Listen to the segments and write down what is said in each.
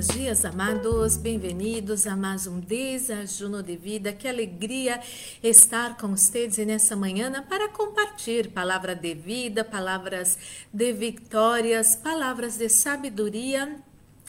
Buenos dias, amados. Bem-vindos a mais um desajuno de vida. Que alegria estar com vocês nessa manhã para compartilhar palavra de vida, palavras de vitórias, palavras de sabedoria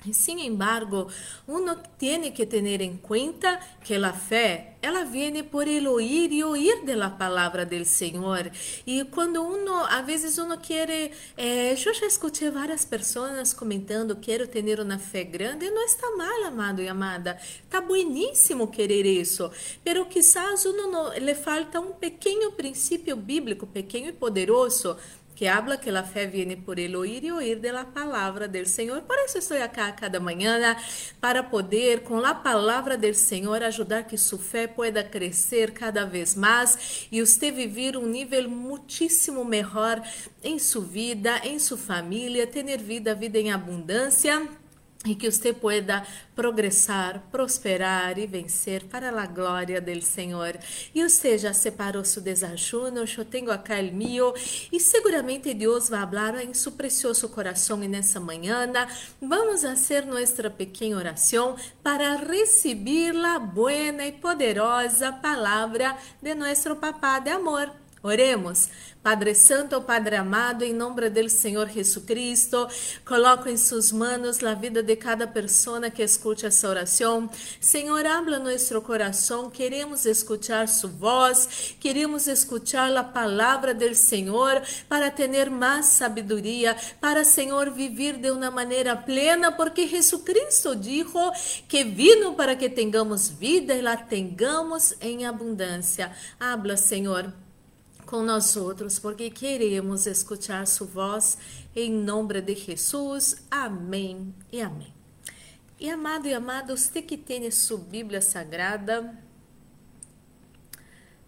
Sin embargo, uno tiene que tener en cuenta que la fe, ela viene por el oír y oír de la palabra del Señor. Y cuando uno, a veces uno quiere, eh, yo ya escuché varias personas comentando, quiero tener una fe grande, no está mal, amado y amada, está buenísimo querer eso, pero quizás uno no, le falta un pequeño principio bíblico, pequeño y poderoso, que habla que a fé viene por ele oír e oír de la palavra del Senhor. Por isso estou aqui cada manhã para poder, com a palavra del Senhor, ajudar que sua fé pueda crescer cada vez mais e você viver um nível muitíssimo melhor em sua vida, em sua família, ter vida, vida em abundância e que você pueda progressar, prosperar e vencer para a glória do Senhor. E você já separou seu desajuno, eu tenho acá el mío, e seguramente Deus vai falar em seu precioso coração nessa manhã. Vamos fazer nossa pequena oração para receber a boa e poderosa palavra de nosso Papá de amor. Oremos. Padre Santo, Padre amado, em nome do Senhor Jesucristo, coloco em suas mãos a vida de cada pessoa que escute essa oração. Senhor, habla nosso coração, queremos escutar sua voz, queremos escutar a palavra do Senhor para ter mais sabedoria, para, Senhor, viver de uma maneira plena, porque Jesucristo disse que vino para que tenhamos vida e la tenhamos em abundância. Habla, Senhor com nós outros, porque queremos escutar sua voz em nome de Jesus. Amém e amém. E amado e amado, você que tem sua Bíblia Sagrada,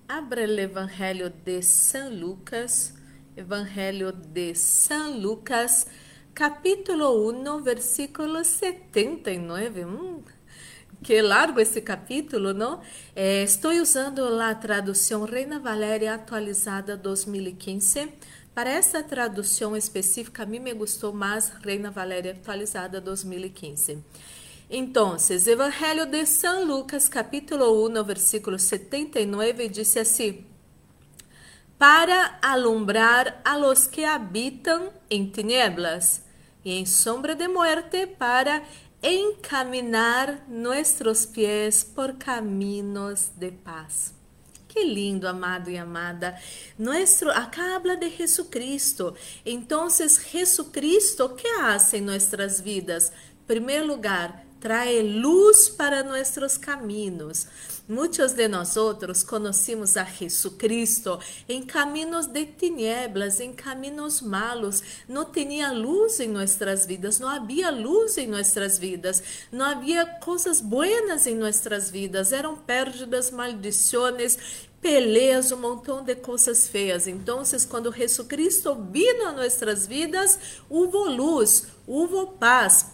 abra o Evangelho de São Lucas, Evangelho de São Lucas, capítulo 1, versículo 79. Hum, que largo esse capítulo, não? É, estou usando a tradução Reina Valéria atualizada 2015. Para essa tradução específica, a mim me gostou mais Reina Valéria atualizada 2015. Então, Evangelho de São Lucas, capítulo 1, versículo 79, diz assim: Para alumbrar a los que habitam em tinieblas e em sombra de muerte, para encaminar nossos pés por caminhos de paz. Que lindo, amado e amada. Nuestro, acá habla de Jesucristo. Então, Jesucristo, que hace em nossas vidas? Em primeiro lugar, trae luz para nossos caminhos. Muitos de nós outros conhecemos a Jesucristo em caminhos de tinieblas, em caminhos malos. Não tinha luz em nossas vidas, não havia luz em nossas vidas, não havia coisas buenas em nossas vidas. Eram perdas, maldições, peleas, um montão de coisas feias. Então, quando Jesucristo vino a nossas vidas, houve luz, houve paz,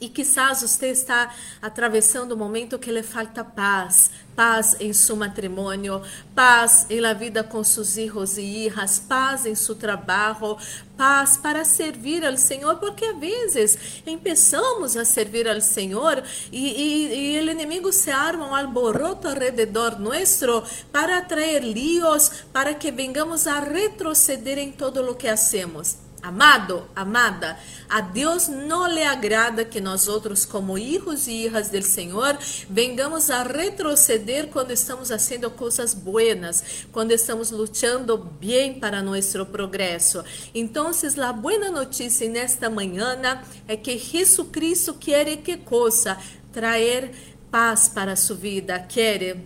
e quizás você está atravessando um momento que lhe falta paz, paz em seu matrimônio, paz em la vida com seus filhos e hijas, paz em seu trabalho, paz para servir ao Senhor, porque às vezes começamos a servir ao Senhor e, e, e o inimigo se arma um alboroto alrededor nosso para trazer líos, para que vengamos a retroceder em todo o que hacemos. Amado, amada, a Deus não lhe agrada que nós outros, como filhos e filhas do Senhor, vengamos a retroceder quando estamos fazendo coisas buenas, quando estamos lutando bem para nosso progresso. Então, a boa notícia nesta manhã é que Jesucristo quer que coisa? Trazer paz para sua vida, quer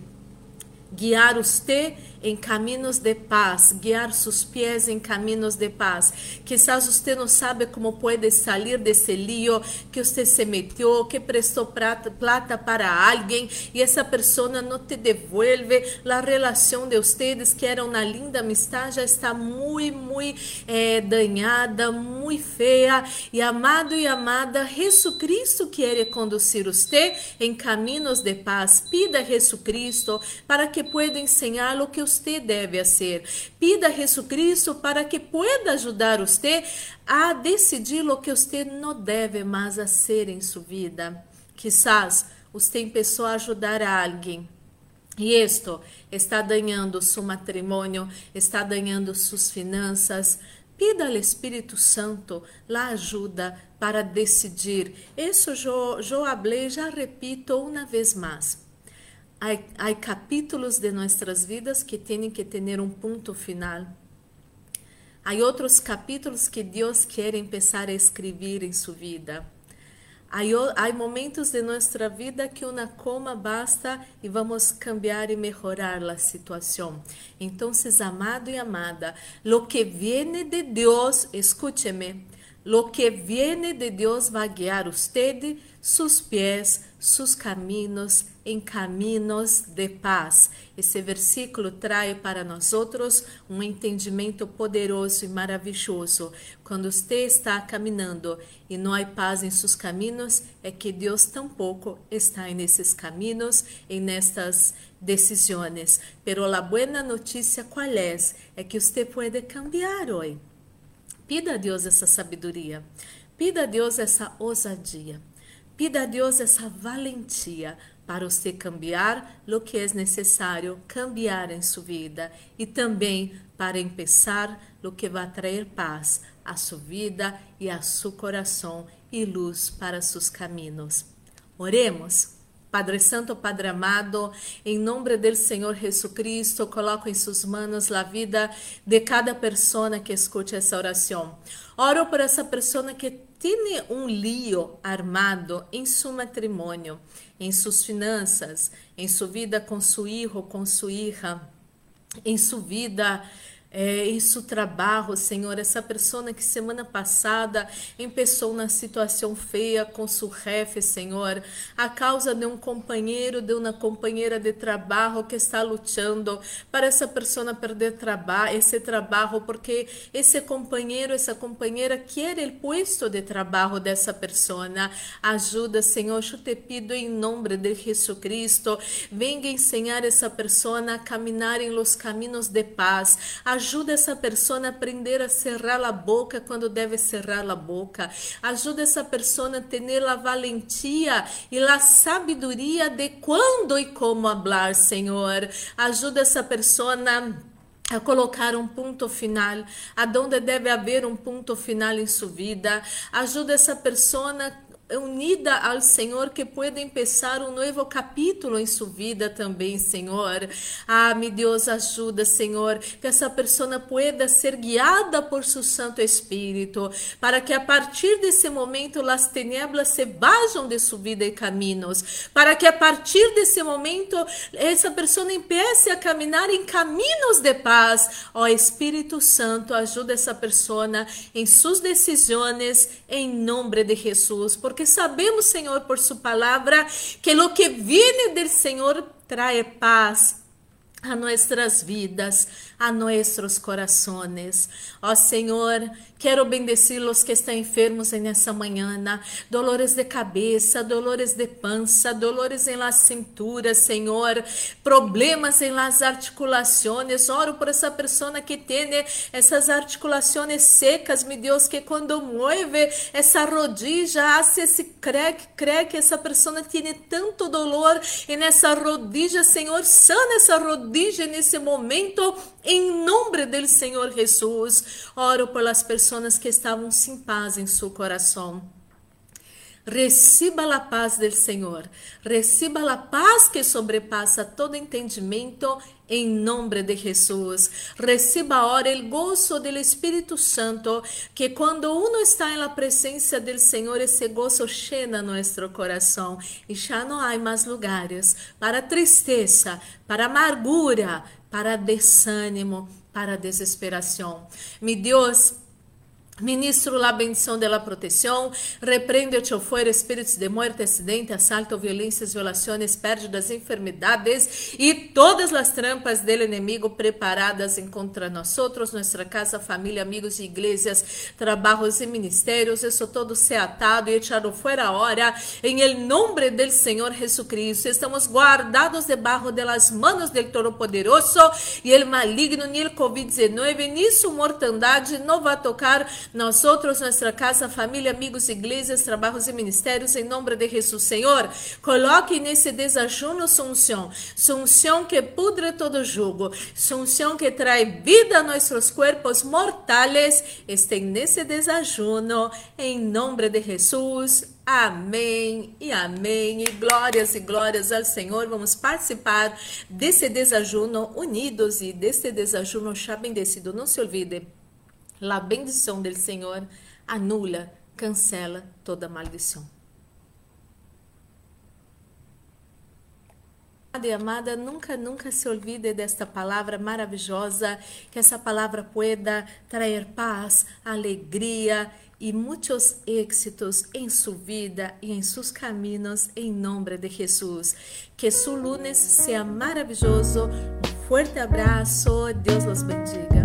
guiar você em caminhos de paz, guiar seus pés em caminhos de paz. Quizás você não sabe como pode sair desse lío que você se meteu, que prestou plata, para alguém e essa pessoa não te devolve. A relação de vocês, que era uma linda amistade, já está muito, muito eh, danhada, muito feia. E amado e amada, Jesus Cristo quer conduzir você em caminhos de paz. Pida a Jesus Cristo para que pueda ensinar o que você deve fazer. Pida a Jesucristo para que pueda ajudar você a decidir o que você não deve mais fazer em sua vida. Quizás você empezó a ajudar a alguém e isto está dañando seu matrimônio, está dañando suas finanças. Pida ao Espírito Santo la ajuda para decidir. Isso eu, eu hablei, já repito uma vez mais. Há, capítulos de nossas vidas que têm que ter um ponto final. Há outros capítulos que Deus quer começar a escrever em sua vida. Há momentos de nossa vida que uma coma basta e vamos cambiar e melhorar a situação. Então, amado e amada, lo que viene de Deus, escúcheme, Lo que viene de Deus vai guiar usted, sus pés, sus caminos em caminos de paz. Esse versículo traz para nós outros um entendimento poderoso e maravilhoso. Quando você está caminhando e não há paz em seus caminhos, é que Deus tampouco está nesses caminhos e nestas decisões. Pero a boa notícia qual é? É que você pode cambiar hoje. Pida a Deus essa sabedoria. Pida a Deus essa ousadia. Pida a Deus essa valentia para você cambiar o que é necessário cambiar em sua vida e também para começar o que vai trazer paz a sua vida e a seu coração e luz para seus caminhos. Oremos. Padre Santo, Padre amado, em nome do Senhor Jesucristo, coloco em suas mãos a vida de cada pessoa que escute essa oração. Oro por essa pessoa que tem um lío armado em seu matrimônio, em suas finanças, em sua vida com seu filho, com sua hija, em sua vida é, isso trabalho, Senhor, essa pessoa que semana passada empezou na situação feia com seu chefe, Senhor, a causa de um companheiro, de uma companheira de trabalho que está lutando para essa pessoa perder trabalho, esse trabalho, porque esse companheiro, essa companheira quer o posto de trabalho dessa pessoa. Ajuda, Senhor, eu te pido em nome de Jesus Cristo, venha ensinar essa pessoa a caminhar em los caminhos de paz. Ajuda essa pessoa a aprender a cerrar a boca quando deve cerrar a boca. Ajuda essa pessoa a ter a valentia e a sabedoria de quando e como falar, Senhor. Ajuda essa pessoa a colocar um ponto final, aonde deve haver um ponto final em sua vida. Ajuda essa pessoa unida ao Senhor que pueda empezar um novo capítulo em sua vida também, Senhor. Ah, meu Deus, ajuda, Senhor, que essa pessoa pueda ser guiada por seu Santo Espírito, para que a partir desse momento as tinieblas se vajam de sua vida e caminhos, para que a partir desse momento essa pessoa empiece a caminhar em caminhos de paz. Ó oh, Espírito Santo, ajuda essa pessoa em suas decisões em nome de Jesus, porque porque sabemos, Senhor, por Sua palavra, que o que viene del Senhor trae paz a nossas vidas, a nossos corações. Ó Senhor, quero bendecir os que estão enfermos nessa manhã, dolores de cabeça, dolores de pança, dolores em las cinturas, Senhor, problemas em las articulações. Oro por essa pessoa que tem essas articulações secas, meu Deus, que quando mueve essa rodilha, hace esse crack, crack, essa pessoa tem tanto dolor e nessa rodilha, Senhor, sana essa rodilha nesse momento, em nome do Senhor Jesus. Oro pelas pessoas que estavam sem paz em seu coração. Receba a paz do Senhor, receba a paz que sobrepassa todo entendimento em nome de Jesus. Receba agora o gozo do Espírito Santo, que quando uno está na presença do Senhor, esse gozo llena nosso coração e já não há mais lugares para tristeza, para amargura, para desânimo, para desesperação. Mi Deus, Ministro la bendição de la proteção, repreende-te fuera espíritos de muerte, acidente, assalto, violências, violações, pérdidas, enfermidades e todas as trampas del enemigo preparadas contra nós nossa casa, família, amigos igrejas, trabalhos e ministérios, isso todo se atado e echado fuera hora, em nombre del Senhor Jesucristo. Estamos guardados debaixo de las manos del Todo-Poderoso e el maligno, ni el Covid-19, ni su mortandade não vai tocar nós outros, nossa casa, família, amigos, igrejas, trabalhos e ministérios, em nome de Jesus, Senhor, coloque nesse desajuno sunção, sunção que pudre todo jugo, sunção que traz vida a nossos corpos mortais, estém nesse desajuno, em nome de Jesus. Amém e amém. E glórias e glórias ao Senhor. Vamos participar desse desajuno unidos e desse desajuno já bendecido. Não se olvide La bendição del Senhor anula, cancela toda maldição. Amada e amada, nunca, nunca se olvide desta palavra maravilhosa, que essa palavra pueda trazer paz, alegria e muitos êxitos em sua vida e em seus caminhos, em nome de Jesus. Que seu lunes seja maravilhoso. Um forte abraço. Deus os bendiga.